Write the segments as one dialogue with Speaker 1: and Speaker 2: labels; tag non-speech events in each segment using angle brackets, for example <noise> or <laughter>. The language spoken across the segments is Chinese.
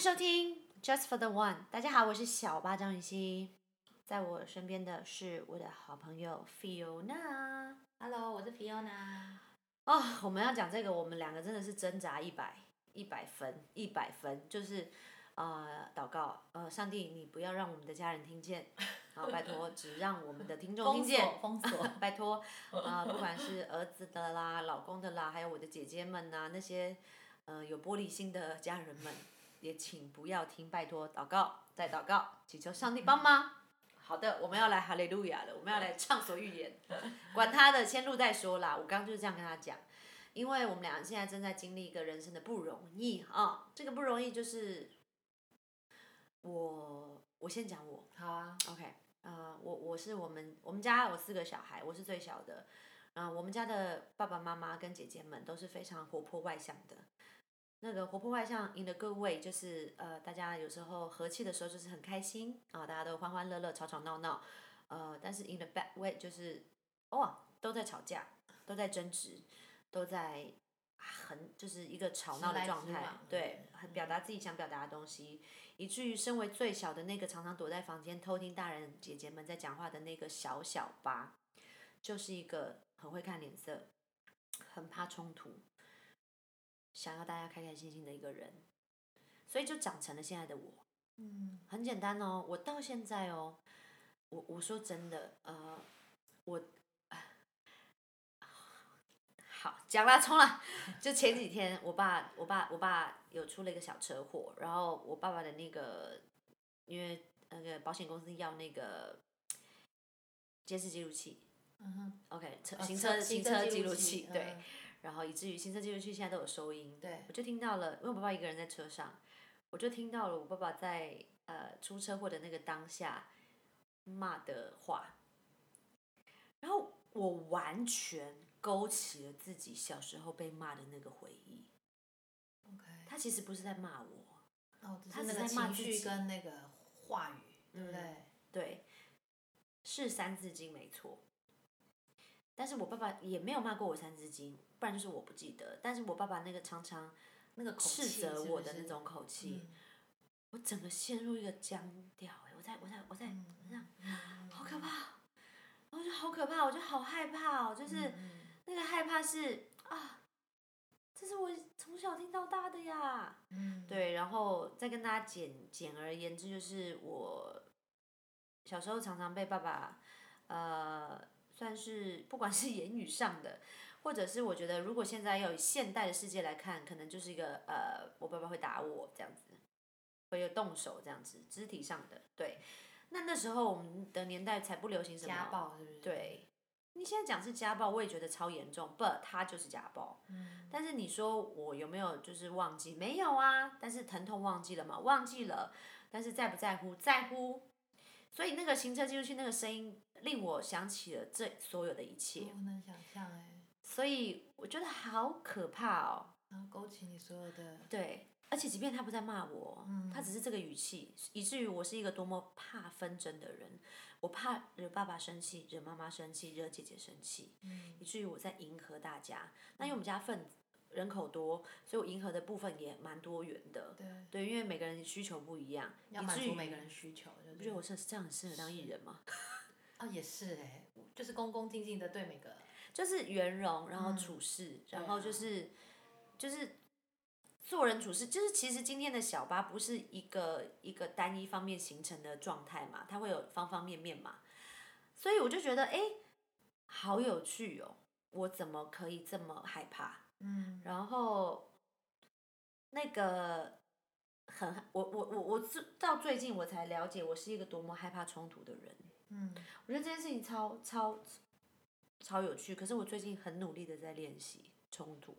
Speaker 1: 迎收听 Just for the One。大家好，我是小八张雨欣，在我身边的是我的好朋友 Fiona。
Speaker 2: Hello，我是 Fiona。
Speaker 1: 哦，我们要讲这个，我们两个真的是挣扎一百一百分，一百分，就是呃祷告，呃上帝，你不要让我们的家人听见，<laughs> 好拜托，只让我们的听众听
Speaker 2: 封
Speaker 1: 见。
Speaker 2: 锁，封锁。<laughs>
Speaker 1: 拜托，啊、不管是儿子的啦、老公的啦，还有我的姐姐们呐、那些呃有玻璃心的家人们，也请不要听，拜托，祷告，再祷告，祈求上帝帮忙。好的，我们要来哈利路亚了，我们要来畅所欲言，<laughs> 管他的，先录再说啦。我刚刚就是这样跟他讲，因为我们俩现在正在经历一个人生的不容易啊，这个不容易就是我，我先讲我，
Speaker 2: 好啊。
Speaker 1: OK，呃，我我是我们我们家有四个小孩，我是最小的。嗯、我们家的爸爸妈妈跟姐姐们都是非常活泼外向的。那个活泼外向 in the good way，就是呃，大家有时候和气的时候就是很开心啊、大家都欢欢乐乐、吵吵闹闹。呃，但是 in the bad way 就是哇，都在吵架，都在争执，都在很就是一个吵闹的状态，对，很表达自己想表达的东西。以至于身为最小的那个常常躲在房间偷听大人姐姐们在讲话的那个小小八，就是一个很会看脸色、很怕冲突、想要大家开开心心的一个人，所以就长成了现在的我。
Speaker 2: 嗯，
Speaker 1: 很简单哦，我到现在哦，我我说真的，呃，我好讲啦，冲了。就前几天，我爸我爸我爸有出了一个小车祸，然后我爸爸的那个，因为那个保险公司要那个监视记录器
Speaker 2: 嗯哼。
Speaker 1: ，OK，车
Speaker 2: 哦
Speaker 1: 行车行车记录
Speaker 2: 器
Speaker 1: 器，对，
Speaker 2: 嗯
Speaker 1: 然后以至于行车记录器现在都有收音，
Speaker 2: 对
Speaker 1: 我就听到了，因为我爸爸一个人在车上，我就听到了我爸爸在呃出车祸的那个当下骂的话，然后我完全勾起了自己小时候被骂的那个回忆。
Speaker 2: OK。
Speaker 1: 他其实不是在骂我，
Speaker 2: 哦，只
Speaker 1: 他
Speaker 2: 是那个
Speaker 1: 只在骂
Speaker 2: 情绪
Speaker 1: 自己
Speaker 2: 跟那个话语，对不对？
Speaker 1: 对，是三字经没错。但是我爸爸也没有骂过我三字经，不然就是我不记得。但是我爸爸那个常常
Speaker 2: 那个
Speaker 1: 斥责我的那种口气，
Speaker 2: 嗯。
Speaker 1: 我整个陷入一个僵掉、欸，我在我在我在
Speaker 2: 嗯
Speaker 1: 这样，
Speaker 2: 嗯
Speaker 1: 好可怕，我觉得好可怕，我就好害怕哦，就是
Speaker 2: 嗯。
Speaker 1: 那个害怕是啊，这是我从小听到大的呀，
Speaker 2: 嗯，
Speaker 1: 对，然后再跟大家简简而言之，就是我小时候常常被爸爸呃，算是不管是言语上的，或者是我觉得如果现在要以现代的世界来看，可能就是一个呃，我爸爸会打我这样子，会有动手这样子，肢体上的对。那那时候我们的年代才不流行什么
Speaker 2: 家暴是不是？
Speaker 1: 对，你现在讲是家暴，我也觉得超严重，but 他就是家暴。
Speaker 2: 嗯。
Speaker 1: 但是你说我有没有就是忘记？没有啊，但是疼痛忘记了嘛？忘记了，但是在不在乎？在乎。所以那个行车记录器那个声音令我想起了这所有的一切，
Speaker 2: 我能想象哎，
Speaker 1: 所以我觉得好可怕哦。
Speaker 2: 然后勾起你所有的，
Speaker 1: 对，而且即便他不在骂我，
Speaker 2: 嗯
Speaker 1: 他只是这个语气，以至于我是一个多么怕纷争的人，我怕惹爸爸生气，惹妈妈生气，惹姐姐生气，
Speaker 2: 嗯
Speaker 1: 以至于我在迎合大家。那因为我们家份人口多，所以我迎合的部分也蛮多元的。
Speaker 2: 对，
Speaker 1: 对，因为每个人需求不一样，
Speaker 2: 要满足每个人需求，对不
Speaker 1: 觉得？我是这样很适合当艺人吗？
Speaker 2: 啊，<laughs> 也是哎，就是恭恭敬敬的对每个，<laughs>
Speaker 1: 就是圆融，然后
Speaker 2: 嗯
Speaker 1: 处事，
Speaker 2: 对
Speaker 1: 然后就是、就是做人处事，就是其实今天的小八不是一个一个单一方面形成的状态嘛，它会有方方面面嘛，所以我就觉得哎，好有趣哦，我怎么可以这么害怕？
Speaker 2: 嗯
Speaker 1: 然后那个很我我我我自到最近我才了解我是一个多么害怕冲突的人。
Speaker 2: 嗯，
Speaker 1: 我觉得这件事情超超超有趣，可是我最近很努力的在练习冲突。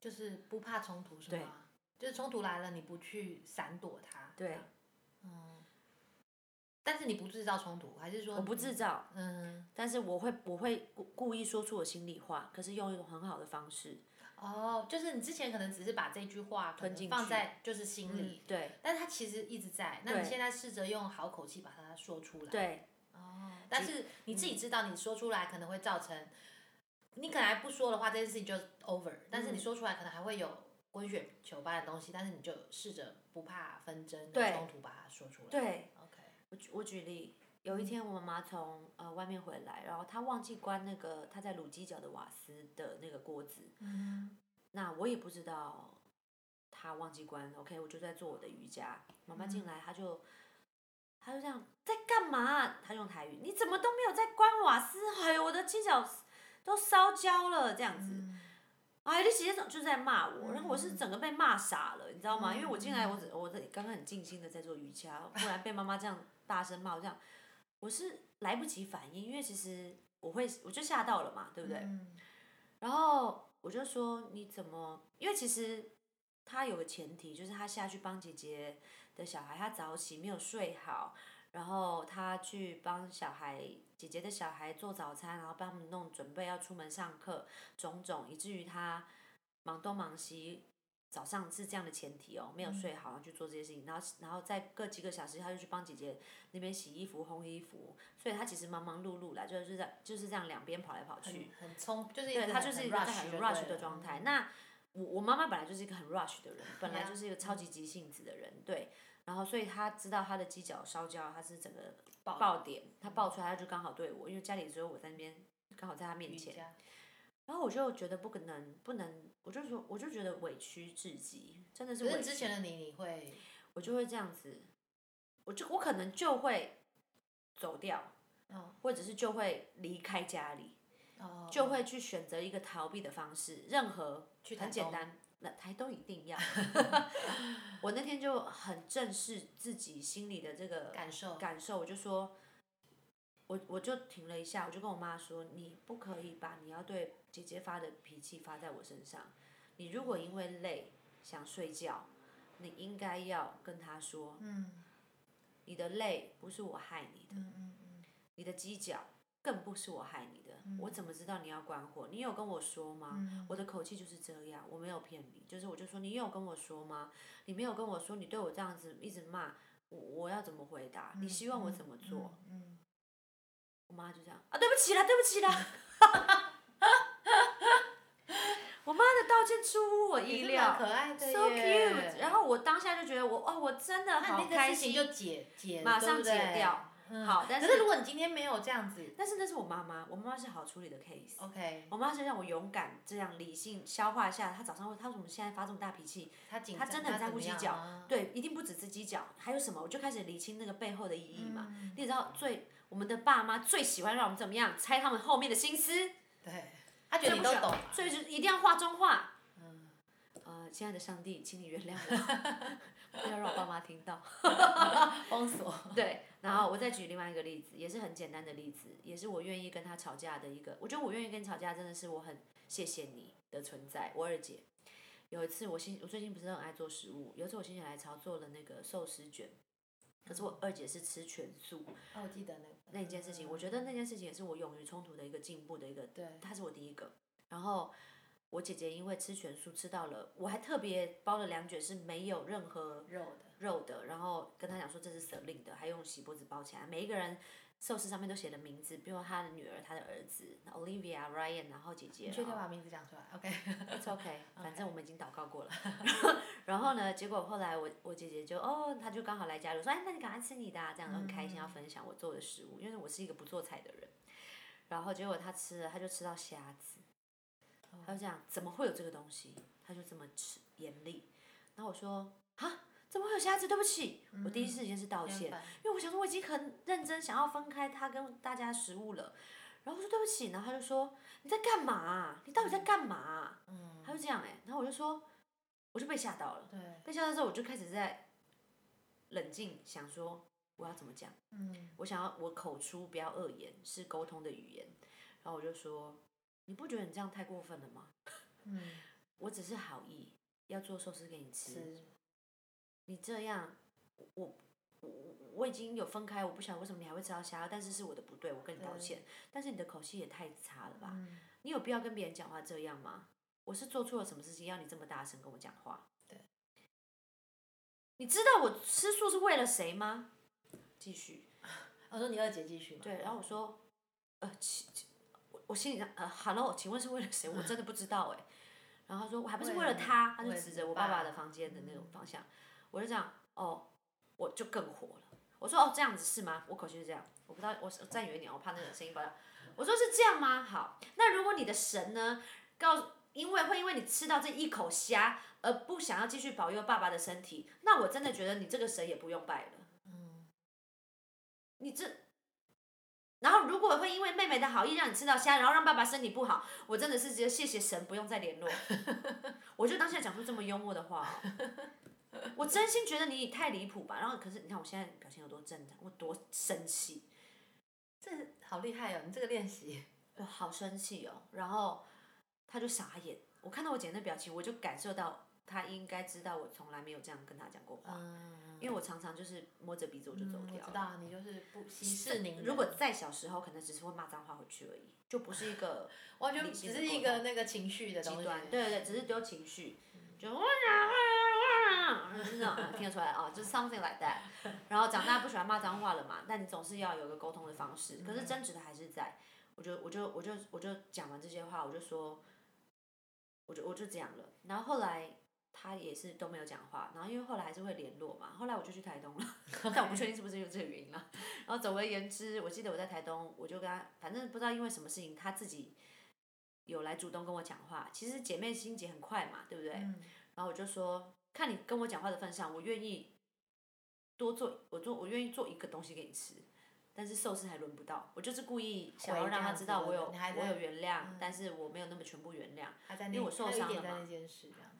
Speaker 2: 就是不怕冲突是
Speaker 1: 对
Speaker 2: 吗？就是冲突来了，你不去闪躲它。
Speaker 1: 对，
Speaker 2: 嗯。但是你不制造冲突，还是说
Speaker 1: 我不制造，
Speaker 2: 嗯，
Speaker 1: 但是我会我会故故意说出我心里话，可是用一种很好的方式。
Speaker 2: 哦，就是你之前可能只是把这句话可能
Speaker 1: 吞进去
Speaker 2: 放在就是心
Speaker 1: 嗯
Speaker 2: 里，，
Speaker 1: 对
Speaker 2: 但是它其实一直在。那你现在试着用好口气把它说出来。。
Speaker 1: 对
Speaker 2: 哦，但是你自己知道，你说出来可能会造成，你可能还不说的话，这件事情就 over。但是你说出来，可能还会有滚雪球般的东西，但是你就试着不怕纷争、
Speaker 1: 对
Speaker 2: 冲突，把它说出来。
Speaker 1: 对
Speaker 2: ，，OK，
Speaker 1: 我举我举例，有一天我妈妈从呃外面回来，然后她忘记关那个她在卤鸡脚的瓦斯的那个锅子，
Speaker 2: 嗯
Speaker 1: 那我也不知道她忘记关，OK，我就在做我的瑜伽，妈妈进来，她就她就这样在干嘛？他用台语，你怎么都没有在关瓦斯？哎呦，我的鸡脚都烧焦了，这样子。
Speaker 2: 嗯
Speaker 1: 哎，你直接就在骂我，然后我是整个被骂傻了，你知道吗？因为我进来，我只我在刚刚很静心的在做瑜伽，忽然被妈妈这样大声骂，我这样，我是来不及反应，因为其实我会我就吓到了嘛，对不对？
Speaker 2: 嗯
Speaker 1: 然后我就说你怎么？因为其实他有个前提，就是他下去帮姐姐的小孩，他早起没有睡好，然后他去帮小孩姐姐的小孩做早餐，然后帮他们弄准备要出门上课，种种，以至于他忙东忙西。早上是这样的前提哦，没有睡好，然后去做这些事情，然后然后再隔几个小时，他就去帮姐姐那边洗衣服、烘衣服，所以他其实忙忙碌碌啦，就是在就是这样两边跑来跑去。
Speaker 2: 很很冲，就是
Speaker 1: 他就是一个很 rush 的状态。
Speaker 2: 嗯
Speaker 1: 那我我妈妈本来就是一个很 rush 的人，本来就是一个超级急性子的人，对。然后所以她知道她的鸡脚烧焦，她是整个
Speaker 2: 爆
Speaker 1: 爆点，她爆出来她就刚好对我，因为家里只有我在那边，刚好在他面前。然后我就觉得不可能，不能，我就说我就觉得委屈至极，真的是
Speaker 2: 可是
Speaker 1: 委屈。
Speaker 2: 之前的你，你会
Speaker 1: 我就会这样子，我就我可能就会走掉，
Speaker 2: 哦
Speaker 1: 或者是就会离开家里。
Speaker 2: 哦
Speaker 1: 就会去选择一个逃避的方式，任何
Speaker 2: 去
Speaker 1: 很简单，那台东一定要。<laughs> <laughs> 我那天就很正视自己心里的这个
Speaker 2: 感受
Speaker 1: 感受，我就说，我我就停了一下，我就跟我妈说，你不可以把你要对姐姐发的脾气发在我身上。你如果因为累想睡觉，你应该要跟她说，
Speaker 2: 嗯
Speaker 1: 你的累不是我害你的。
Speaker 2: 嗯嗯嗯
Speaker 1: 你的犄角更不是我害你的，我怎么知道你要关火？你有跟我说吗？我的口气就是这样，我没有骗你，就是我就说你有跟我说吗？你没有跟我说，你对我这样子一直骂，我我要怎么回答？你希望我怎么做？
Speaker 2: 嗯
Speaker 1: 我妈就这样啊，对不起啦，对不起啦。<laughs> 我妈的道歉出乎我意料
Speaker 2: 可爱的
Speaker 1: ，so cute。然后我当下就觉得我哦，我真的好开心，
Speaker 2: 就解解，
Speaker 1: 马上解掉。
Speaker 2: 嗯
Speaker 1: 好但是
Speaker 2: 可是如果你今天没有这样子
Speaker 1: 但是那是我妈妈，我妈妈是好处理的 case。
Speaker 2: ，OK，
Speaker 1: 我妈是让我勇敢这样理性消化一下，她早上会，她为什么现在发这么大脾气？她真的很在乎鸡脚，
Speaker 2: 啊
Speaker 1: 对，一定不止这鸡脚，还有什么？我就开始理清那个背后的意义嘛。
Speaker 2: 嗯
Speaker 1: 你也知道，最我们的爸妈最喜欢让我们怎么样猜他们后面的心思，
Speaker 2: 对，他觉得你都懂，
Speaker 1: 所以就一定要画中画。
Speaker 2: 嗯，
Speaker 1: 呃，亲爱的上帝，请你原谅我，<laughs> 不要让我爸妈听到。<laughs>
Speaker 2: 封锁，<laughs>
Speaker 1: 对，然后我再举另外一个例子，也是很简单的例子，也是我愿意跟他吵架的一个。我觉得我愿意跟你吵架，真的是我很谢谢你的存在，我二姐。有一次我心，我最近不是很爱做食物，有一次我心血来潮做了那个寿司卷，可是我二姐是吃全素
Speaker 2: 哦，我记得那个
Speaker 1: 那一件事情，我觉得那件事情也是我勇于冲突的一个进步的一个，
Speaker 2: 对，
Speaker 1: 她是我第一个。然后我姐姐因为吃全素吃到了，我还特别包了两卷是没有任何
Speaker 2: 肉的，
Speaker 1: 肉的，然后跟她讲说这是舍令的，还用锡箔纸包起来。每一个人寿司上面都写的名字，比如她的女儿、她的儿子，Olivia、Ryan，然后姐姐。
Speaker 2: 你确定把名字讲出来
Speaker 1: ？OK，It's OK，<laughs> 反正我们已经祷告过了。然后呢，结果后来我我姐姐就哦，她就刚好来家里说，哎，那你赶快吃你的、啊，这样很开心要分享我做的食物，因为我是一个不做菜的人。然后结果她吃了，她就吃到虾子，她就这样，怎么会有这个东西？他就这么吃严厉。然后我说啊，怎么会有虾子？对不起，我第一时间是道歉。因为我想说我已经很认真想要分开他跟大家食物了，然后我说对不起，然后他就说你在干嘛啊、你到底在干嘛啊、
Speaker 2: 嗯，
Speaker 1: 他就这样哎、然后我就说我就被吓到了，
Speaker 2: 对，
Speaker 1: 被吓到之后我就开始在冷静想说我要怎么讲，
Speaker 2: 嗯。
Speaker 1: 我想要我口出不要恶言，是沟通的语言，然后我就说你不觉得你这样太过分了吗？
Speaker 2: 嗯，<laughs>
Speaker 1: 我只是好意要做寿司给你吃，
Speaker 2: 是，
Speaker 1: 你这样，我我我已经有分开，我不晓得为什么你还会吃到虾，但是是我的不对，我跟你道歉。但是你的口气也太差了吧？
Speaker 2: 嗯，
Speaker 1: 你有必要跟别人讲话这样吗？我是做错了什么事情要你这么大声跟我讲话？
Speaker 2: 对。
Speaker 1: 你知道我吃素是为了谁吗？继续。<laughs>
Speaker 2: 我说你二姐继续嘛，
Speaker 1: 对，然后我说，呃，我我心里想，呃，Hello，请问是为了谁？我真的不知道哎。然后他说我还不是为了他，他就指着我爸爸
Speaker 2: 爸
Speaker 1: 的房间的那种方向，我就这样哦，我就更火了。我说哦这样子是吗？我口气是这样，我不知道我我站远一点，我怕那个声音爆掉。我说是这样吗？好，那如果你的神呢，告因为会因为你吃到这一口虾而不想要继续保佑爸爸的身体，那我真的觉得你这个神也不用拜了。
Speaker 2: 嗯，
Speaker 1: 你这，然后如果会因为妹妹的好意让你吃到虾，然后让爸爸身体不好，我真的是觉得谢谢神，不用再联络。<laughs> 我就当下讲出这么幽默的话、哦，我真心觉得你太离谱吧。然后可是你看我现在表情有多正常，我多生气，
Speaker 2: 这好厉害哦！你这个练习，
Speaker 1: 我好生气哦。然后他就傻眼，我看到我姐那表情，我就感受到他应该知道我从来没有这样跟他讲过话，
Speaker 2: 嗯，
Speaker 1: 因为我常常就是摸着鼻子我就走
Speaker 2: 嗯
Speaker 1: 掉
Speaker 2: 知道你就是不息事宁人。
Speaker 1: 如果在小时候，可能只是会骂脏话回去而已，就不是一个 <laughs>
Speaker 2: 完全只是一个那个情绪的。
Speaker 1: 极端，对对对，只是丢情绪，就哇哇哇，就是那种听得出来啊，就是 something like that。<laughs> 然后长大不喜欢骂脏话了嘛，但你总是要有个沟通的方式，可是争执的还是在。我就我就我就我就讲完这些话，我就说，我就我就这样了。然后后来他也是都没有讲话，然后因为后来还是会联络嘛，后来我就去台东了，<laughs> 但我不确定是不是因为这个原因啦。<laughs> 然后总而言之，我记得我在台东，我就跟他，反正不知道因为什么事情，他自己有来主动跟我讲话。其实姐妹心结很快嘛，对不对？
Speaker 2: 嗯
Speaker 1: 然后我就说，看你跟我讲话的份上，我愿意多做，我做我愿意做一个东西给你吃。但是寿司还轮不到，我就是故意想要让他知道我有我有原谅，
Speaker 2: 嗯
Speaker 1: 但是我没有那么全部原谅。因为我受伤了嘛。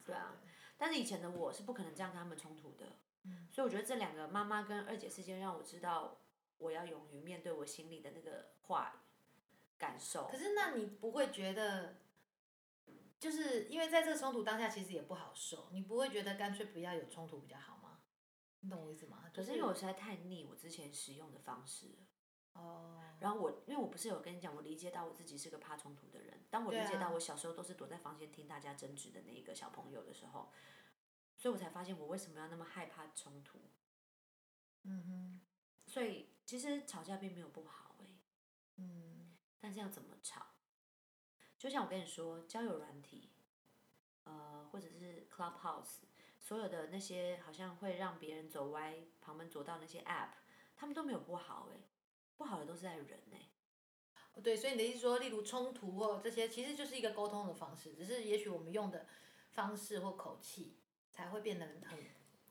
Speaker 1: 对啊，但是以前的我是不可能这样跟他们冲突的，
Speaker 2: 嗯
Speaker 1: 所以我觉得这两个妈妈跟二姐事件让我知道，我要勇于面对我心里的那个话感受
Speaker 2: 可。是那你不会觉得，就是因为在这个冲突当下，其实也不好受，你不会觉得干脆不要有冲突比较好吗？你懂我意思吗？
Speaker 1: 可
Speaker 2: 是
Speaker 1: 因为我实在太腻我之前使用的方式了。
Speaker 2: 哦，
Speaker 1: 然后我，因为我不是有跟你讲，我理解到我自己是个怕冲突的人。当我理解到我小时候都是躲在房间听大家争执的那一个小朋友的时候，所以我才发现我为什么要那么害怕冲突。
Speaker 2: 嗯哼，
Speaker 1: 所以其实吵架并没有不好诶、
Speaker 2: 嗯，
Speaker 1: 但是要怎么吵？就像我跟你说，交友软体，呃，或者是 Clubhouse，所有的那些好像会让别人走歪、旁门左道那些 App，他们都没有不好诶、不好的都是在人呢、
Speaker 2: 哦对，所以你的意思说，例如冲突或这些，其实就是一个沟通的方式，只是也许我们用的方式或口气才会变得很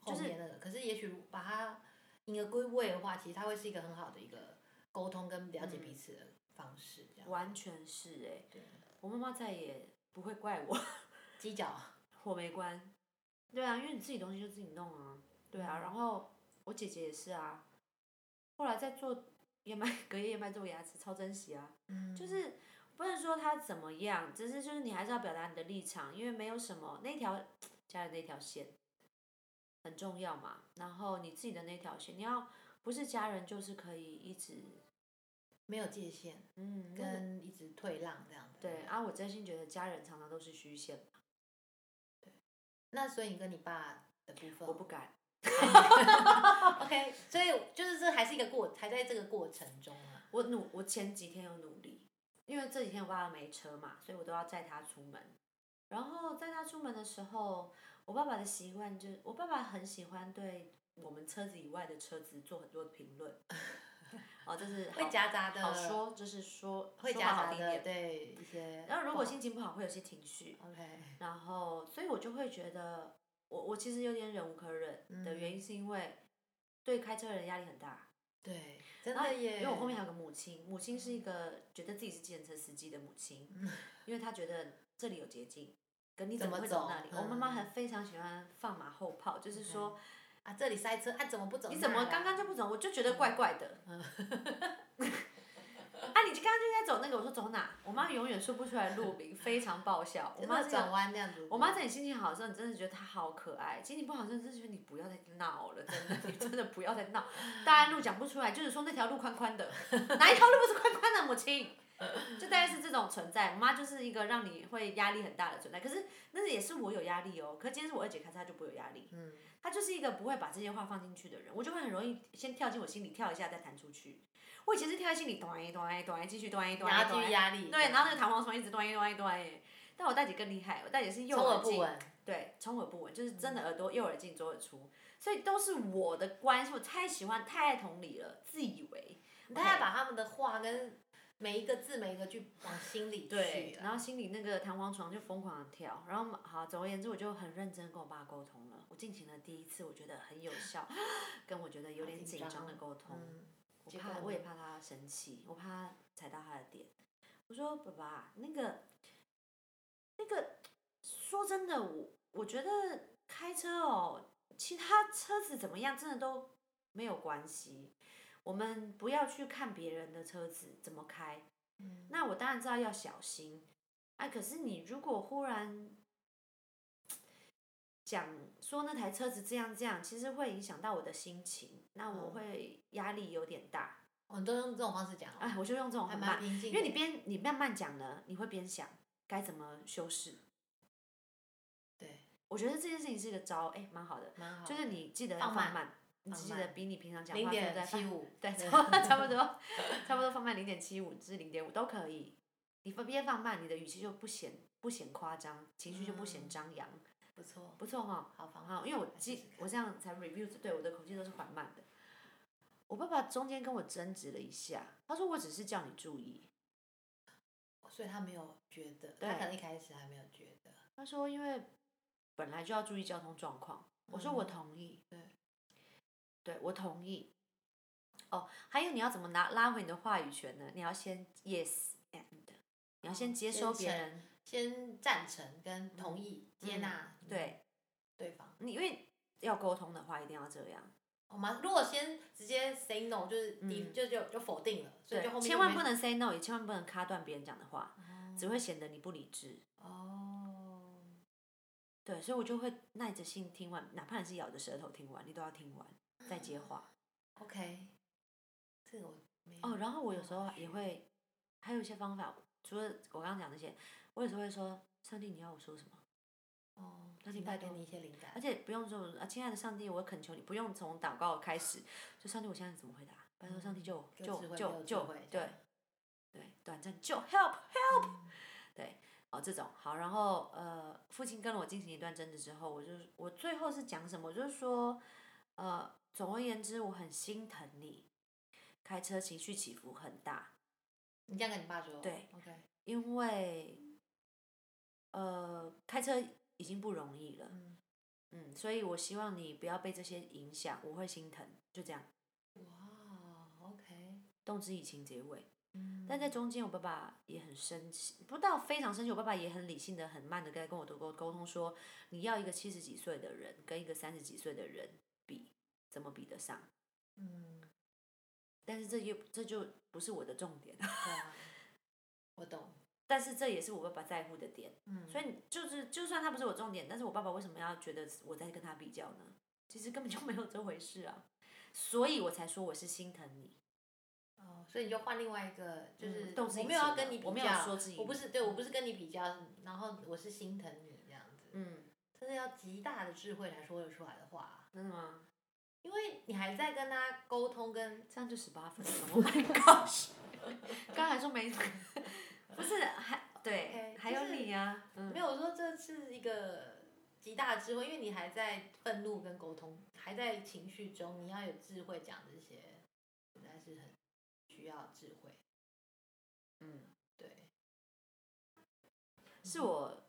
Speaker 2: 后面那个。可是也许把它引而归位的话，其实它会是一个很好的一个沟通跟了解彼此的方式，这样。
Speaker 1: 完全是诶、
Speaker 2: 对，
Speaker 1: 我妈妈再也不会怪我 <laughs>
Speaker 2: 犄角。
Speaker 1: 火没关。对啊，因为你自己东西就自己弄啊。对啊，然后我姐姐也是啊。后来在做燕麦隔夜燕麦做牙齿，超珍惜啊。
Speaker 2: 嗯
Speaker 1: 就是不能说他怎么样，只是就是你还是要表达你的立场，因为没有什么那条家人那条线很重要嘛。然后你自己的那条线，你要不是家人，就是可以一直
Speaker 2: 没有界限，
Speaker 1: 嗯
Speaker 2: 跟一直退让这样子。
Speaker 1: 对啊，我真心觉得家人常常都是虚线，
Speaker 2: 那所以你跟你爸的部分，
Speaker 1: 我不敢。<laughs>
Speaker 2: OK，所以就是这还是一个过，还在这个过程中啊。
Speaker 1: 我努，我前几天有努力，因为这几天我爸爸没车嘛，所以我都要载他出门。然后载他出门的时候，我爸爸的习惯就是，我爸爸很喜欢对我们车子以外的车子做很多的评论。<laughs> 哦，就是
Speaker 2: 会
Speaker 1: 好
Speaker 2: 夹杂的
Speaker 1: 好说，就是说
Speaker 2: 会夹杂的。对一些。
Speaker 1: 然后如果心情不好，会有些情绪。
Speaker 2: OK，
Speaker 1: 然后，所以我就会觉得，我我其实有点忍无可忍的原因，是因为对开车的人压力很大。
Speaker 2: 对，真的耶。
Speaker 1: 因为我后面还有个母亲，母亲是一个觉得自己是计程车司机的母亲，因为她觉得这里有捷径，跟你怎么会走那里？我妈妈
Speaker 2: 嗯
Speaker 1: 还非常喜欢放马后炮，就是说
Speaker 2: 啊，这里塞车，啊，怎么不走？
Speaker 1: 你怎么刚刚就不走？我就觉得怪怪的。<laughs> 走那个，我说走哪？我妈永远说不出来路名，非常爆笑。我
Speaker 2: 真
Speaker 1: 妈
Speaker 2: 转弯那样子？
Speaker 1: 我妈在你心情好的时候，你真的觉得她好可爱；心情不好的时候，真的觉得你不要再闹了，真的，你真的不要再闹。大安路讲不出来，就是说那条路宽宽的，<laughs> 哪一条路不是宽宽的？母亲，就大概是这种存在。我妈就是一个让你会压力很大的存在，可是那也是我有压力哦。可是今天是我二姐开车，她就不会有压力。
Speaker 2: 嗯，
Speaker 1: 她就是一个不会把这些话放进去的人，我就会很容易先跳进我心里跳一下，再弹出去。我以前是跳在心里，咚咚咚继续短短
Speaker 2: 然后继续压力。
Speaker 1: 对，然后那个弹簧床一直咚一咚一端，但我大姐更厉害，我大姐是右
Speaker 2: 耳
Speaker 1: 耳进，对，充耳不稳，就是真的耳朵右耳进左耳出，所以都是我的关系，我太喜欢太爱同理了，自以为。
Speaker 2: 大家把他们的话跟每一个字每一个句往心里
Speaker 1: 对
Speaker 2: 去，
Speaker 1: 然后心里那个弹簧床就疯狂的跳，然后好，总而言之，我就很认真跟我爸沟通了。我进行了第一次，我觉得很有效，跟我觉得有点紧张的沟通。
Speaker 2: 嗯，
Speaker 1: 我怕，我也怕他生气，我怕他踩到他的点。我说爸爸，那个，那个，说真的，我我觉得开车哦，其他车子怎么样，真的都没有关系。我们不要去看别人的车子怎么开，
Speaker 2: 嗯
Speaker 1: 那我当然知道要小心，哎，可是你如果忽然讲说那台车子这样这样，其实会影响到我的心情，那我
Speaker 2: 嗯
Speaker 1: 会压力有点大。
Speaker 2: 哦，你都用这种方式讲哦，
Speaker 1: 哎，我就用这种
Speaker 2: 还
Speaker 1: 很慢，
Speaker 2: 蛮平静，
Speaker 1: 因为你边你慢慢讲呢，你会边想该怎么修饰。
Speaker 2: 对，
Speaker 1: 我觉得这件事情是一个招，哎，蛮好的，
Speaker 2: 蛮好，
Speaker 1: 就是你记得要
Speaker 2: 放慢，
Speaker 1: 你
Speaker 2: 放
Speaker 1: 记得比你平常讲
Speaker 2: 零
Speaker 1: 话对 <laughs> 不对
Speaker 2: 点七五，
Speaker 1: 对，差不多差不多，放慢零点七五至零点五都可以。你放边放慢，你的语气就不显不显夸张，情绪就不显
Speaker 2: 嗯
Speaker 1: 张扬，
Speaker 2: 不错，
Speaker 1: 不错哈。
Speaker 2: 好方法，
Speaker 1: 好，因为我记我这样才 review，对我的口气都是缓慢的。我爸爸中间跟我争执了一下，他说我只是叫你注意，
Speaker 2: 所以他没有觉得，他可能一开始还没有觉得，
Speaker 1: 他说因为本来就要注意交通状况，我说我
Speaker 2: 嗯
Speaker 1: 同意，
Speaker 2: 对，
Speaker 1: 对我同意。哦，还有你要怎么拿拉回你的话语权呢？你要先 yes and，你要先接收别人，
Speaker 2: 先赞成跟同意接纳
Speaker 1: 嗯对
Speaker 2: 对方。
Speaker 1: 你因为要沟通的话，一定要这样。
Speaker 2: 我们如果先直接 say no，就是你、
Speaker 1: 嗯
Speaker 2: 就就就否定了，所以就后，面
Speaker 1: 千万不能 say no，也千万不能卡断别人讲的话，
Speaker 2: 哦
Speaker 1: 只会显得你不理智。
Speaker 2: 哦，
Speaker 1: 对，所以我就会耐着性听完，哪怕你是咬着舌头听完，你都要听完再接话。
Speaker 2: OK，这个我没有
Speaker 1: 哦，然后我有时候也会，还有一些方法，除了我刚刚讲那些，我有时候会说：“上帝，你要我说什么
Speaker 2: 哦，
Speaker 1: 那你拜
Speaker 2: 给你一些灵？”感
Speaker 1: 而，且不用说啊，亲爱的上帝，我恳求你，不用从祷告开始，就上帝，我现在怎么回答？拜托上帝
Speaker 2: 嗯
Speaker 1: 救
Speaker 2: 给
Speaker 1: 救
Speaker 2: 我智慧给我
Speaker 1: 救救对对，短暂救 help help。
Speaker 2: 嗯 <laughs>
Speaker 1: 对，哦，这种好，然后呃，父亲跟了我进行一段争执之后，我就我最后是讲什么？我就是说，呃，总而言之，我很心疼你，开车情绪起伏很大，
Speaker 2: 你这样跟你爸说，
Speaker 1: 对
Speaker 2: ，OK，
Speaker 1: 因为呃，开车已经不容易了，
Speaker 2: 嗯，
Speaker 1: 嗯，所以我希望你不要被这些影响，我会心疼，就这样，
Speaker 2: 哇，OK，
Speaker 1: 动之以情结尾。
Speaker 2: 嗯，
Speaker 1: 但在中间，我爸爸也很生气，不到非常生气，我爸爸也很理性的、很慢的跟跟我沟沟通说，你要一个七十几岁的人跟一个三十几岁的人比，怎么比得上？
Speaker 2: 嗯，
Speaker 1: 但是这又这就不是我的重点，
Speaker 2: 对啊，我懂，
Speaker 1: 但是这也是我爸爸在乎的点，
Speaker 2: 嗯，
Speaker 1: 所以就是就算他不是我重点，但是我爸爸为什么要觉得我在跟他比较呢？其实根本就没有这回事啊，所以我才说我是心疼你。
Speaker 2: 哦，所以你就换另外一个，就是我没有要跟你比较，
Speaker 1: 我没有说自己
Speaker 2: 我不是对我不是跟你比较，然后我是心疼你这样子，
Speaker 1: 嗯，
Speaker 2: 真的要极大的智慧才说得出来的话，
Speaker 1: 真的吗？
Speaker 2: 因为你还在跟他沟通跟 <laughs>
Speaker 1: 这样就十八分钟，<laughs> Oh my gosh！<laughs> 刚才说没，不是还对还有
Speaker 2: 就是
Speaker 1: 你呀、嗯，
Speaker 2: 没有我说这是一个极大的智慧，因为你还在愤怒跟沟通，还在情绪中，你要有智慧讲这些，实在是很需要智慧。
Speaker 1: 嗯，
Speaker 2: 对，
Speaker 1: 是我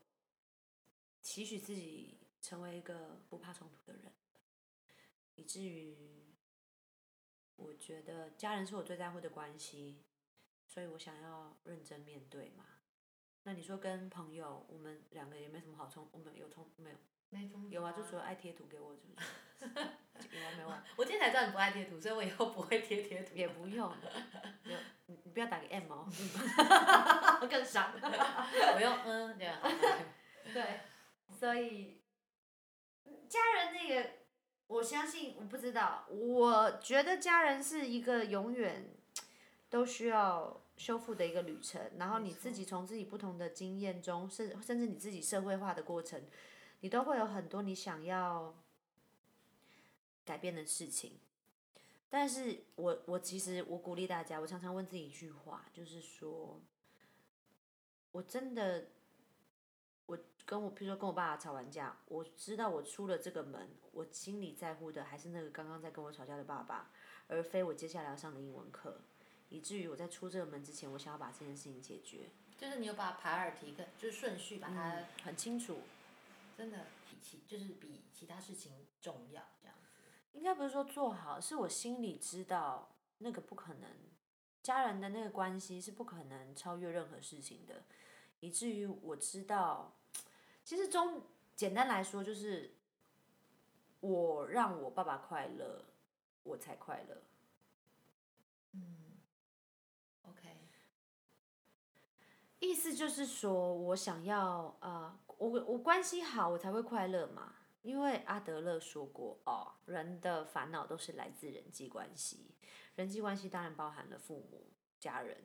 Speaker 1: 期许自己成为一个不怕冲突的人，以至于我觉得家人是我最在乎的关系，所以我想要认真面对嘛。那你说跟朋友，我们两个也没什么好冲，我们有冲没有？
Speaker 2: 没
Speaker 1: 有啊，就除了爱贴图给我，<laughs> 就是有完没完？
Speaker 2: 我今天才知道你不爱贴图，所以我以后不会贴贴图。
Speaker 1: 也不用，有你你不要打个 M 哦，<laughs> 更伤。
Speaker 2: 我用嗯这样。<laughs>
Speaker 1: 对，所以家人那个，我相信我不知道，我觉得家人是一个永远都需要修复的一个旅程。然后你自己从自己不同的经验中，甚甚至你自己社会化的过程，你都会有很多你想要改变的事情。但是我我其实我鼓励大家，我常常问自己一句话，就是说，我真的跟我，比如说跟我爸爸吵完架，我知道我出了这个门，我心里在乎的还是那个刚刚在跟我吵架的爸爸，而非我接下来要上的英文课，以至于我在出这个门之前，我想要把这件事情解决。
Speaker 2: 就是你有把排尔提跟就是顺序把它
Speaker 1: 很清楚，
Speaker 2: 真的比其就是比其他事情重要这样子。
Speaker 1: 应该不是说做好，是我心里知道那个不可能，家人的那个关系是不可能超越任何事情的，以至于我知道，其实中简单来说就是，我让我爸爸快乐，我才快乐。
Speaker 2: 嗯，OK，
Speaker 1: 意思就是说，我想要呃，我我关系好，我才会快乐嘛。因为阿德勒说过，哦，人的烦恼都是来自人际关系，人际关系当然包含了父母、家人。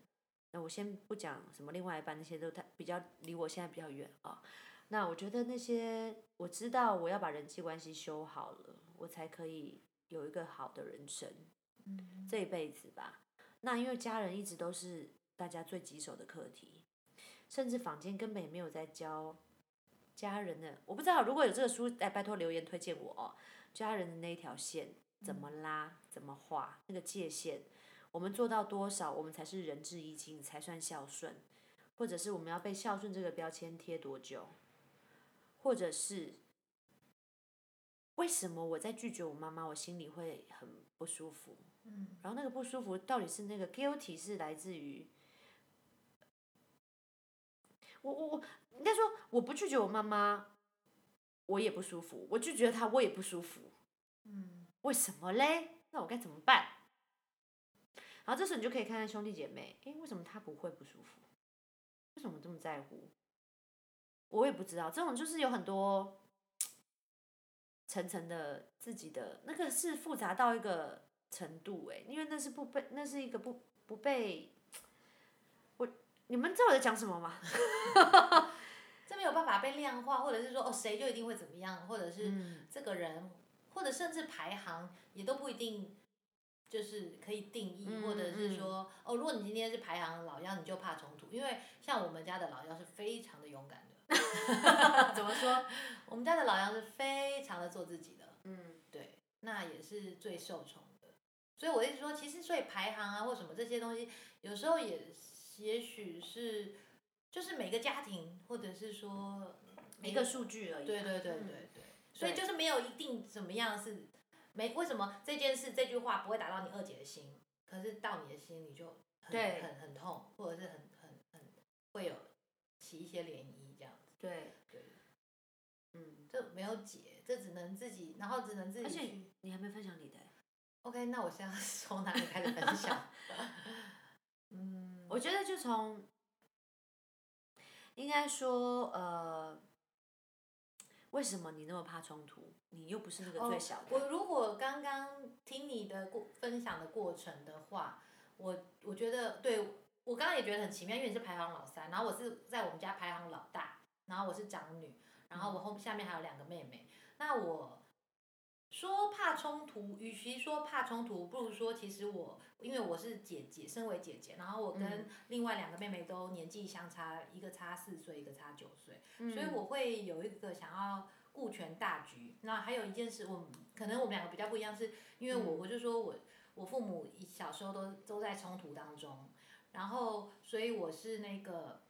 Speaker 1: 那我先不讲什么另外一半，那些都太比较离我现在比较远啊、那我觉得那些我知道，我要把人际关系修好了，我才可以有一个好的人生。
Speaker 2: 嗯
Speaker 1: 这一辈子吧。那因为家人一直都是大家最棘手的课题，甚至坊间根本也没有在教家人的。我不知道如果有这个书，哎拜托留言推荐我哦。家人的那一条线怎么拉，怎么画，那个界限，我们做到多少，我们才是仁至义尽，才算孝顺，或者是我们要被孝顺这个标签贴多久，或者是。为什么我在拒绝我妈妈，我心里会很不舒服？
Speaker 2: 嗯
Speaker 1: 然后那个不舒服到底是那个 guilty 是来自于我我我应该说我不拒绝我妈妈，我也不舒服；我拒绝她，我也不舒服。
Speaker 2: 嗯
Speaker 1: 为什么嘞？那我该怎么办？然后这时候你就可以看看兄弟姐妹，诶，为什么他不会不舒服？为什么这么在乎？我也不知道，这种就是有很多层层的自己的那个是复杂到一个程度诶，因为那是不被那是一个不不被我你们知道我在讲什么吗？<laughs>
Speaker 2: 这没有办法被量化，或者是说哦谁就一定会怎么样，或者是
Speaker 1: 嗯
Speaker 2: 这个人，或者甚至排行也都不一定。就是可以定义，
Speaker 1: 嗯
Speaker 2: 或者是
Speaker 1: 嗯
Speaker 2: 说，哦，如果你今天是排行老幺，你就怕冲突，因为像我们家的老幺是非常的勇敢的。<laughs>
Speaker 1: 怎么说？
Speaker 2: 我们家的老杨是非常的做自己的，
Speaker 1: 嗯
Speaker 2: 对，那也是最受宠的。所以我一直说，其实所以排行啊或什么这些东西，有时候也也许是就是每个家庭，或者是说
Speaker 1: 一个数据而已。
Speaker 2: 对对对
Speaker 1: 嗯
Speaker 2: 对对，所以就是没有一定怎么样是没为什么这件事这句话不会打到你二姐的心，可是到你的心里就很
Speaker 1: 对
Speaker 2: 很很痛，或者是很很很会有起一些涟漪这样子。
Speaker 1: 对
Speaker 2: 对，
Speaker 1: 嗯，
Speaker 2: 这没有解，这只能自己，然后只能自
Speaker 1: 而且
Speaker 2: 己去。
Speaker 1: 你还没分享你的欸、
Speaker 2: OK，那我现在 <laughs> 从哪里开始分享？嗯，
Speaker 1: 我觉得就从，应该说呃，为什么你那么怕冲突？你又不是那个最小的。
Speaker 2: 我如果刚刚听你的过分享的过程的话，我我觉得对我刚刚也觉得很奇妙，因为你是排行老三，然后我是在我们家排行老大，然后我是长女，然后我后下面还有两个妹妹。那我说怕冲突，与其说怕冲突，不如说其实我因为我是姐姐，身为姐姐，然后我跟
Speaker 1: 嗯
Speaker 2: 另外两个妹妹都年纪相差，一个差四岁，一个差九岁。
Speaker 1: 嗯
Speaker 2: 所以我会有一个想要顾全大局。那还有一件事，我可能我们两个比较不一样，是因为我、
Speaker 1: 嗯
Speaker 2: 我就说我我父母小时候都都在冲突当中，然后所以我是那个。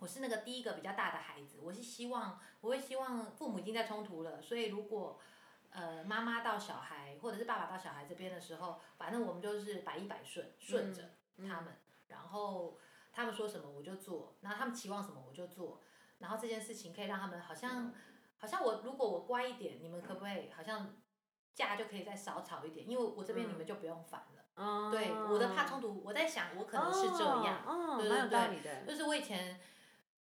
Speaker 2: 我是那个第一个比较大的孩子，我是希望，我会希望父母已经在冲突了，所以如果，呃，妈妈到小孩或者是爸爸到小孩这边的时候，反正我们就是百依百顺，顺着
Speaker 1: 嗯
Speaker 2: 他们，然后他们说什么我就做，然后他们期望什么我就做，然后这件事情可以让他们好像，好像我如果我乖一点，你们可不可以好像架就可以再少吵一点，因为我这边你们就不用烦了。
Speaker 1: 嗯
Speaker 2: 对，我的怕冲突，我在想我可能是这样，
Speaker 1: 哦，
Speaker 2: 对对对。就是我以前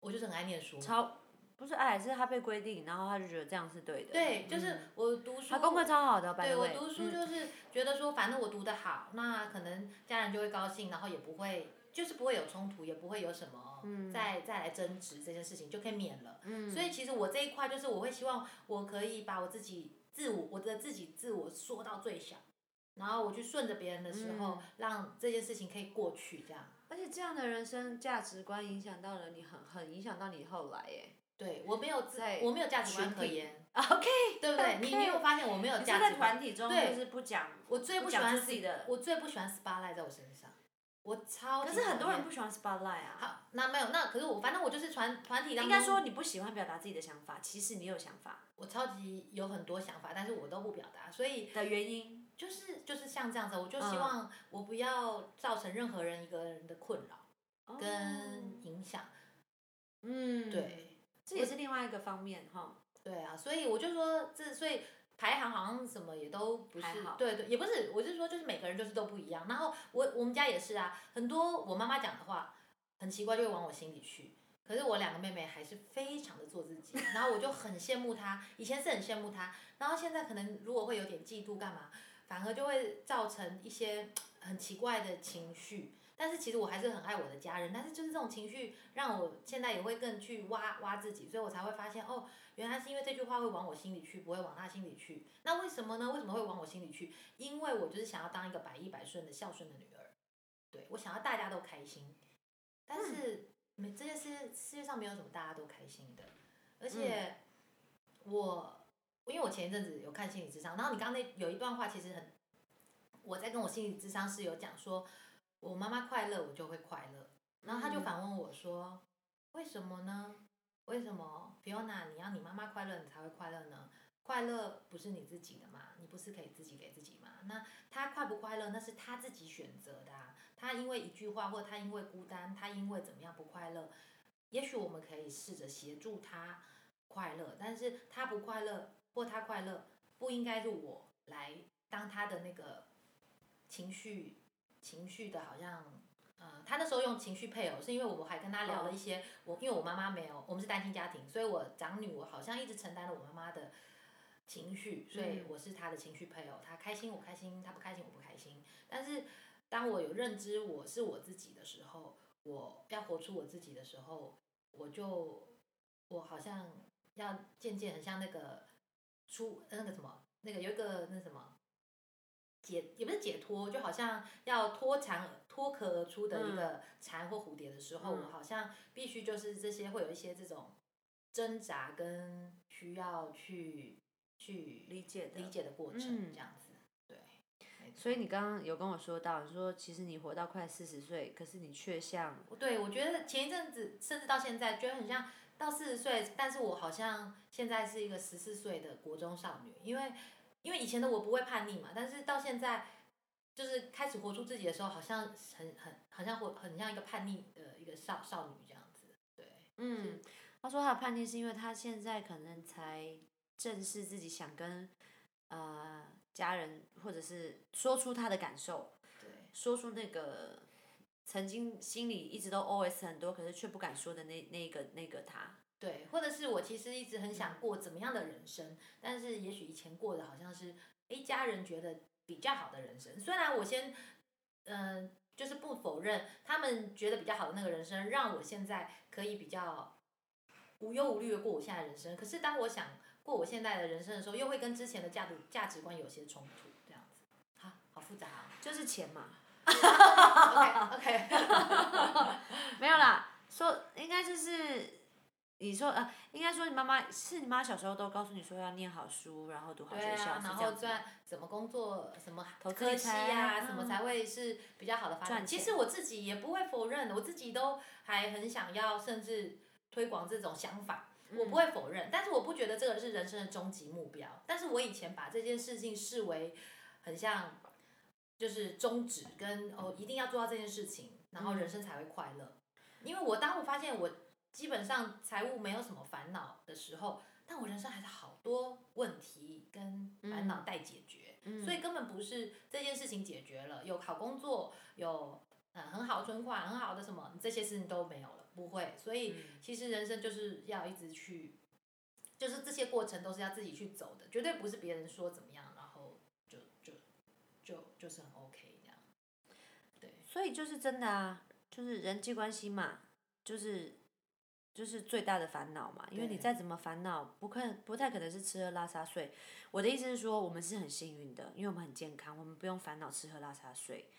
Speaker 2: 我就是很爱念书，
Speaker 1: 超不是爱，是他被规定，然后他就觉得这样是对的。
Speaker 2: 对，就是
Speaker 1: 嗯
Speaker 2: 我读书，
Speaker 1: 他功课超好的
Speaker 2: 对我读书
Speaker 1: 嗯
Speaker 2: 就是觉得说，反正我读得好，那可能家人就会高兴，然后也不会，就是不会有冲突，也不会有什么再再来争执这件事情，就可以免了。
Speaker 1: 嗯
Speaker 2: 所以其实我这一块就是我会希望我可以把我自己自我我的自己自我缩到最小，然后我去顺着别人的时候，
Speaker 1: 嗯
Speaker 2: 让这件事情可以过去，这样。
Speaker 1: 而且这样的人生价值观影响到了你很很影响到你后来耶。
Speaker 2: 对我没有自
Speaker 1: 在
Speaker 2: 我没有价值观可言
Speaker 1: ，OK，<laughs>
Speaker 2: 对不对？你你有发现我没有价值观
Speaker 1: 团？体中
Speaker 2: 对
Speaker 1: 就是不讲，
Speaker 2: 我最
Speaker 1: 不
Speaker 2: 喜欢
Speaker 1: 自己的
Speaker 2: 我最不喜欢 spotlight 在我身上，我超级
Speaker 1: 可是很多人不喜欢 spotlight 啊。
Speaker 2: 好，那没有，那可是我反正我就是团团体当中应，
Speaker 1: 该说你不喜欢表达自己的想法，其实你有想法
Speaker 2: 我超级有很多想法，但是我都不表达，所以
Speaker 1: 的原因。
Speaker 2: 就是就是像这样子，我就希
Speaker 1: 嗯
Speaker 2: 望我不要造成任何人一个人的困扰跟
Speaker 1: 哦
Speaker 2: 影响，
Speaker 1: 嗯，，
Speaker 2: 对
Speaker 1: 这也是另外一个方面哈。
Speaker 2: 对啊，所以我就说这所以。排行好像什么也都不是，对对，也不是，我是说就是每个人就是都不一样。然后我我们家也是啊，很多我妈妈讲的话很奇怪，就会往我心里去。可是我两个妹妹还是非常的做自己，然后我就很羡慕她，以前是很羡慕她，然后现在可能如果会有点嫉妒干嘛，反而就会造成一些很奇怪的情绪。但是其实我还是很爱我的家人，但是就是这种情绪让我现在也会更去挖挖自己，所以我才会发现哦，原来是因为这句话会往我心里去，不会往他心里去。那为什么呢？为什么会往我心里去？因为我就是想要当一个百依百顺的孝顺的女儿，对我想要大家都开心，但是没这件事世界上没有什么大家都开心的，而且我因为我前一阵子有看心理智商，然后你刚刚那有一段话其实很，我在跟我心理智商师有讲说，我妈妈快乐我就会快乐，然后他就反问我说，为什么呢？为什么 Fiona 你要你妈妈快乐你才会快乐呢？快乐不是你自己的嘛？你不是可以自己给自己嘛？那他快不快乐那是他自己选择的啊。他因为一句话，或他因为孤单，他因为怎么样不快乐，也许我们可以试着协助他快乐，但是他不快乐或他快乐，不应该是我来当他的那个情绪情绪的，好像呃，他那时候用情绪配偶，是因为我还跟他聊了一些，我因为我妈妈没有，我们是单亲家庭，所以我长女我好像一直承担了我妈妈的情绪，所以我是他的情绪配偶，他开心我开心，他不开心我不开心。但是当我有认知我是我自己的时候，我要活出我自己的时候，我就我好像要渐渐很像那个出那个什么，那个有一个那什么。解也不是解脱，就好像要脱蝉脱壳而出的一个蝉或蝴蝶的时候，
Speaker 1: 嗯
Speaker 2: 我好像必须就是这些会有一些这种挣扎跟需要去去
Speaker 1: 理解的
Speaker 2: 理解的过程，
Speaker 1: 嗯
Speaker 2: 这样子，对，
Speaker 1: 所以你刚刚有跟我说到，你说其实你活到快四十岁，可是你却像
Speaker 2: 对，我觉得前一阵子，甚至到现在，觉得很像到四十岁，但是我好像现在是一个十四岁的国中少女，因为因为以前的我不会叛逆嘛，但是到现在就是开始活出自己的时候，好像很很好像活很像一个叛逆的一个少少女这样子，对，
Speaker 1: 嗯，他说他的叛逆是因为他现在可能才正视自己想跟呃家人或者是说出他的感受，
Speaker 2: 对，
Speaker 1: 说出那个曾经心里一直都 OS 很多，可是却不敢说的那那个那个他。
Speaker 2: 对，或者是我其实一直很想过怎么样的人生，但是也许以前过的好像是哎家人觉得比较好的人生，虽然我先嗯、就是不否认他们觉得比较好的那个人生，让我现在可以比较无忧无虑的过我现在的人生，可是当我想过我现在的人生的时候，又会跟之前的价值价值观有些冲突，这样子，好好复杂啊、
Speaker 1: 就是钱嘛，
Speaker 2: OK <laughs> OK，<laughs>
Speaker 1: 没有啦，说应该就是你说呃，应该说你妈妈是你妈小时候都告诉你说要念好书，然后读好
Speaker 2: 对
Speaker 1: 学校，
Speaker 2: 啊，
Speaker 1: 是
Speaker 2: 然后
Speaker 1: 这样子吗
Speaker 2: 赚怎么工作，什么
Speaker 1: 投资
Speaker 2: 科系
Speaker 1: 财
Speaker 2: 呀、
Speaker 1: 啊嗯
Speaker 2: 什么才会是比较好的发展。
Speaker 1: 赚钱
Speaker 2: 其实我自己也不会否认，我自己都还很想要，甚至推广这种想法。我
Speaker 1: 嗯
Speaker 2: 不会否认，但是我不觉得这个是人生的终极目标。但是我以前把这件事情视为很像，就是宗旨跟哦一定要做到这件事情，然后人生才会快乐。因为我当我发现我基本上财务没有什么烦恼的时候，但我人生还是好多问题跟烦恼待解决，
Speaker 1: 嗯
Speaker 2: 所以根本不是这件事情解决了，有好工作，有呃很好存款，很好的什么这些事情都没有了，不会。所以
Speaker 1: 嗯
Speaker 2: 其实人生就是要一直去，就是这些过程都是要自己去走的，绝对不是别人说怎么就就是很 OK 这样。对，
Speaker 1: 所以就是真的啊，就是人际关系嘛，就是就是最大的烦恼嘛。因为你再怎么烦恼，不可不太可能是吃喝拉撒睡。我的意思是说，我们是很幸运的，因为我们很健康，我们不用烦恼吃喝拉撒睡，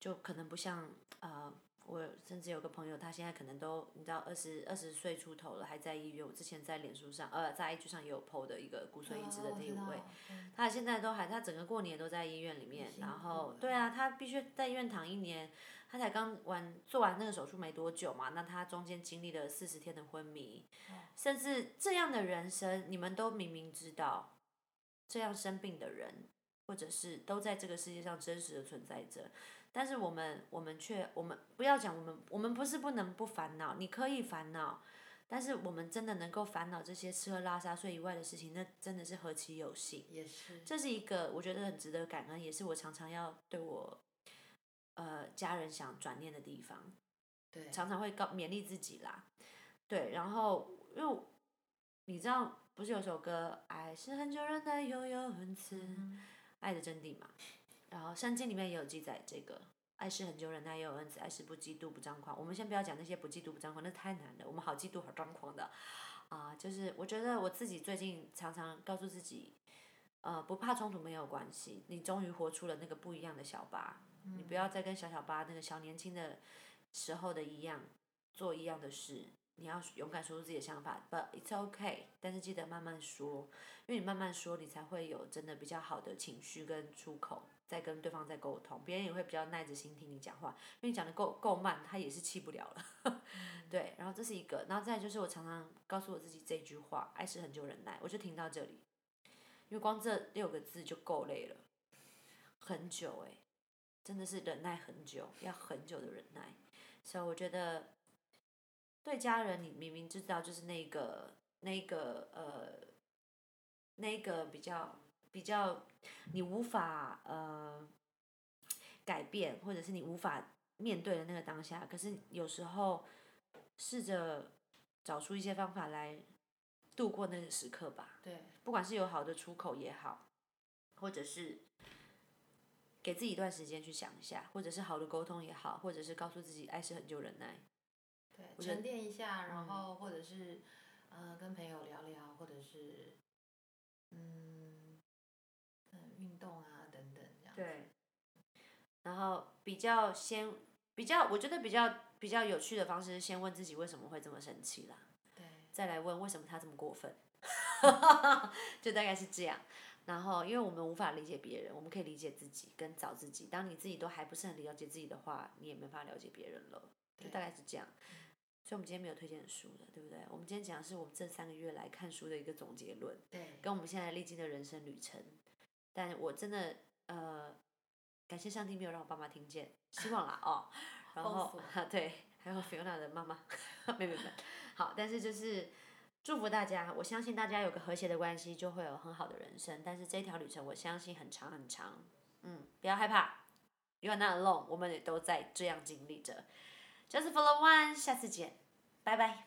Speaker 1: 就可能不像呃我甚至有个朋友，他现在可能都你知道二十二十岁出头了，还在医院。我之前在脸书上，呃，在 IG 上也有 PO 的一个骨髓移植的那一位，他现在都还，他整个过年都在医院里面。然后，对啊，他必须在医院躺一年。他才刚完做完那个手术没多久嘛，那他中间经历了四十天的昏迷，甚至这样的人生，你们都明明知道，这样生病的人，或者是都在这个世界上真实的存在着。但是我们，我们却，我们不要讲我们，我们不是不能不烦恼，你可以烦恼，但是我们真的能够烦恼这些吃喝拉撒睡以外的事情，那真的是何其有幸。
Speaker 2: 也是。
Speaker 1: 这是一个我觉得很值得感恩，也是我常常要对我，呃，家人想转念的地方。
Speaker 2: 对。
Speaker 1: 常常会告勉励自己啦，对，然后因为你知道，不是有首歌《爱是很久忍耐又有恩慈》，爱的真谛嘛。然后圣经里面也有记载，这个爱是很久忍耐，也有恩慈；爱是不嫉妒不张狂。我们先不要讲那些不嫉妒不张狂，那太难了。我们好嫉妒好张狂的，啊，就是我觉得我自己最近常常告诉自己，呃，不怕冲突没有关系。你终于活出了那个不一样的小八，你不要再跟小小八那个小年轻的时候的一样做一样的事。你要勇敢说出自己的想法，But it's okay。但是记得慢慢说，因为你慢慢说，你才会有真的比较好的情绪跟出口。在跟对方在沟通，别人也会比较耐着心听你讲话，因为你讲的够够慢，他也是气不了了。<laughs> 对，然后这是一个，然后再就是我常常告诉我自己这句话：爱是很久忍耐，我就停到这里，因为光这六个字就够累了，很久哎，真的是忍耐很久，要很久的忍耐。所以我觉得，对家人，你明明知道就是那个那个呃，那个比较。比较你无法呃改变，或者是你无法面对的那个当下，可是有时候试着找出一些方法来度过那个时刻吧。
Speaker 2: 对，
Speaker 1: 不管是有好的出口也好，或者是给自己一段时间去想一下，或者是好的沟通也好，或者是告诉自己爱是很久忍耐。
Speaker 2: 对，沉淀一下，然后或者是呃跟朋友聊聊，或者
Speaker 1: 对。然后比较先比较，我觉得比较比较有趣的方式是先问自己为什么会这么生气啦。
Speaker 2: 对。
Speaker 1: 再来问为什么他这么过分，<laughs> 就大概是这样。然后，因为我们无法理解别人，我们可以理解自己跟找自己。当你自己都还不是很了解自己的话，你也没法了解别人了。就大概是这样。所以，我们今天没有推荐书的，对不对？我们今天讲的是我们这三个月来看书的一个总结论。
Speaker 2: 对。
Speaker 1: 跟我们现在历经的人生旅程。但我真的呃，感谢上帝没有让我爸妈听见，希望啦哦。<laughs> 然后 <laughs> 对，还有 Fiona 的妈妈，<laughs> 妹妹们，好，但是就是祝福大家，我相信大家有个和谐的关系，就会有很好的人生。但是这条旅程，我相信很长很长，嗯，不要害怕，You are not alone，我们也都在这样经历着。Just for the one，下次见，拜拜。